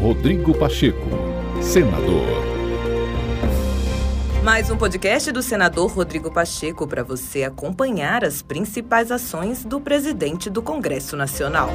Rodrigo Pacheco, senador. Mais um podcast do senador Rodrigo Pacheco para você acompanhar as principais ações do presidente do Congresso Nacional.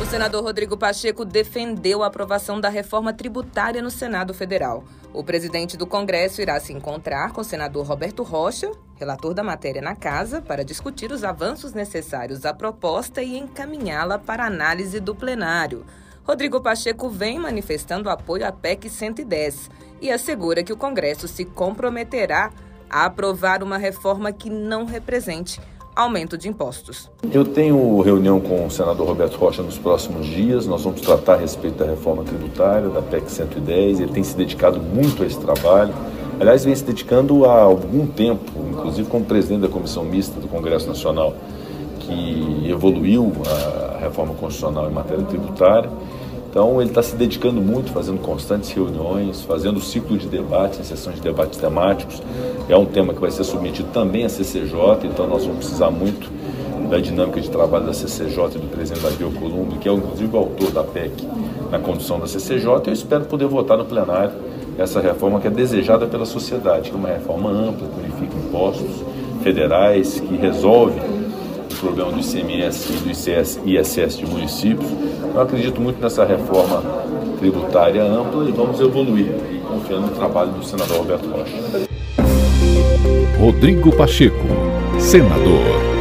O senador Rodrigo Pacheco defendeu a aprovação da reforma tributária no Senado Federal. O presidente do Congresso irá se encontrar com o senador Roberto Rocha, relator da matéria na casa, para discutir os avanços necessários à proposta e encaminhá-la para análise do plenário. Rodrigo Pacheco vem manifestando apoio à PEC 110 e assegura que o Congresso se comprometerá a aprovar uma reforma que não represente aumento de impostos. Eu tenho reunião com o senador Roberto Rocha nos próximos dias. Nós vamos tratar a respeito da reforma tributária, da PEC 110. Ele tem se dedicado muito a esse trabalho. Aliás, vem se dedicando há algum tempo, inclusive como presidente da Comissão Mista do Congresso Nacional, que evoluiu a reforma constitucional em matéria tributária. Então, ele está se dedicando muito, fazendo constantes reuniões, fazendo ciclo de debates, em sessões de debates temáticos. É um tema que vai ser submetido também à CCJ, então nós vamos precisar muito da dinâmica de trabalho da CCJ e do presidente Davi Alcolumbre, que é inclusive o autor da PEC na condução da CCJ. Eu espero poder votar no plenário essa reforma que é desejada pela sociedade, que é uma reforma ampla, que unifica impostos federais, que resolve problema do ICMS e do ICS, ISS de municípios. Eu acredito muito nessa reforma tributária ampla e vamos evoluir, confiando no trabalho do senador Roberto Rocha. Rodrigo Pacheco, senador.